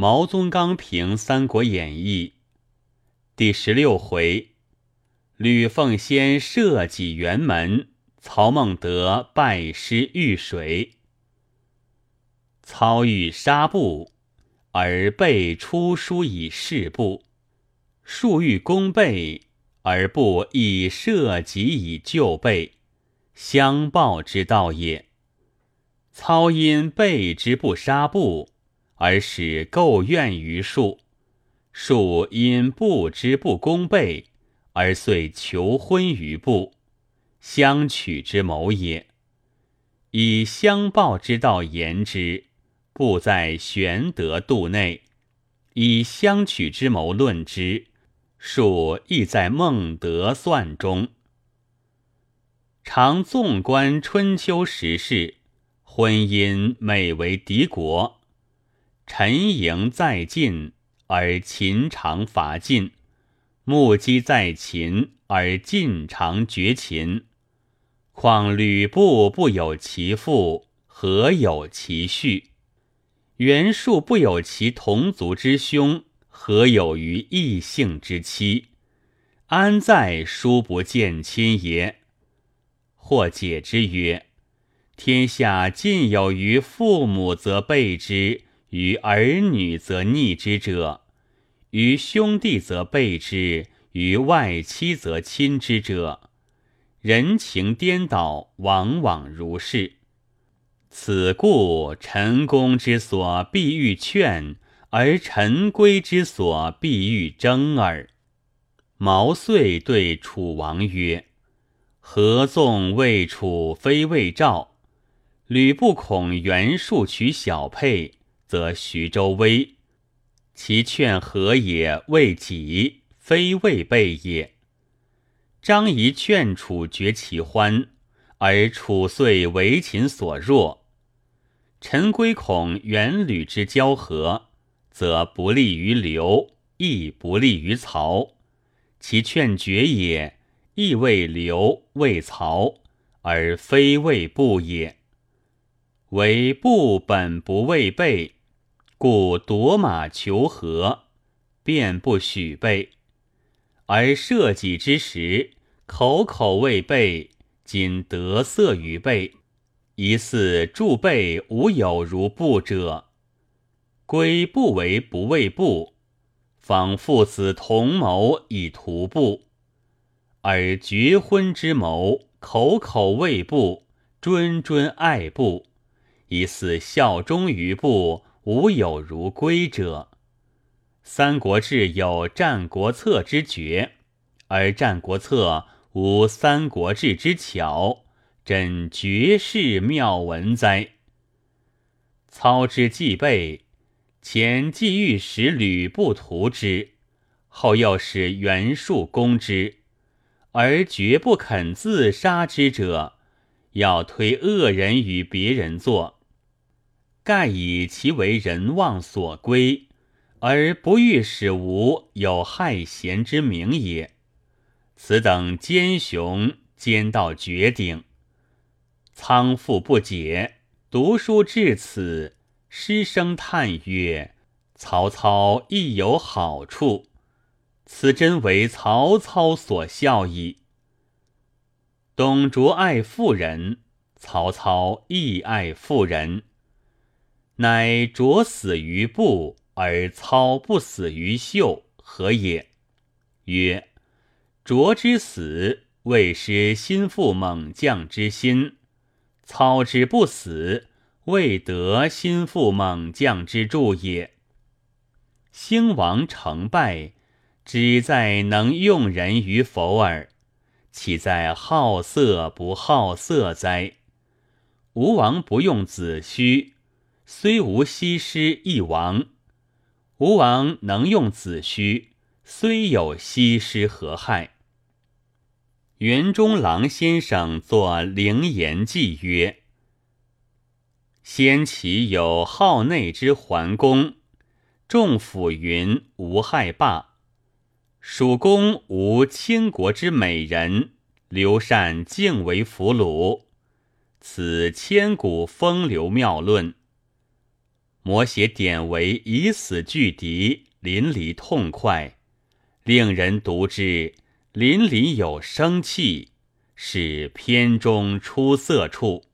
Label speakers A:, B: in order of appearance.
A: 毛宗刚评《三国演义》第十六回：吕奉先设己辕门，曹孟德拜师遇水。操欲杀布，而备出书以示布；数欲攻备，而不以设己以救备，相报之道也。操因备之不杀布，而使构怨于术；术因不知不攻备，而遂求婚于布，相取之谋也。以相报之道言之，不在玄德度内；以相取之谋论之，术亦在孟德算中。常纵观春秋时事。婚姻美为敌国，陈营在晋而秦常伐晋；目击在秦而晋常绝秦。况吕布不有其父，何有其婿？袁术不有其同族之兄，何有于异姓之妻？安在叔不见亲也？或解之曰。天下尽有于父母则备之，于儿女则逆之者；于兄弟则悖之，于外戚则亲之者。人情颠倒，往往如是。此故陈公之所必欲劝，而陈规之所必欲争耳。毛遂对楚王曰：“合纵魏楚，非魏赵。”吕布恐袁术取小沛，则徐州危。其劝和也，为己，非为备也。张仪劝楚绝其欢，而楚遂为秦所弱。陈规恐袁吕之交合，则不利于刘，亦不利于曹。其劝绝也，亦为刘，为曹，而非为不也。为部本不为备，故夺马求和，便不许备；而射己之时，口口未备，仅得色于备，疑似助备无有如部者。归不为不畏部，仿父子同谋以图部；而绝婚之谋，口口未部，谆谆爱部。疑似效忠于部，无有如归者。《三国志》有《战国策》之绝，而《战国策》无《三国志》之巧，真绝世妙文哉！操之既备，前既欲使吕布屠之，后又使袁术攻之，而绝不肯自杀之者，要推恶人与别人做。盖以其为人望所归，而不欲使吾有害贤之名也。此等奸雄，奸到绝顶。仓父不解，读书至此，失声叹曰：“曹操亦有好处，此真为曹操所效矣。”董卓爱妇人，曹操亦爱妇人。乃卓死于布，而操不死于秀，何也？曰：卓之死，未失心腹猛将之心；操之不死，未得心腹猛将之助也。兴亡成败，只在能用人与否耳，岂在好色不好色哉？吴王不用子虚。虽无西施一王，吴王能用子虚；虽有西施何害？袁中郎先生作灵言记曰：“先齐有好内之桓公，众府云无害罢；蜀公无倾国之美人，刘禅敬为俘虏。此千古风流妙论。”摹写典韦以死拒敌，淋漓痛快，令人读之淋漓有生气，是篇中出色处。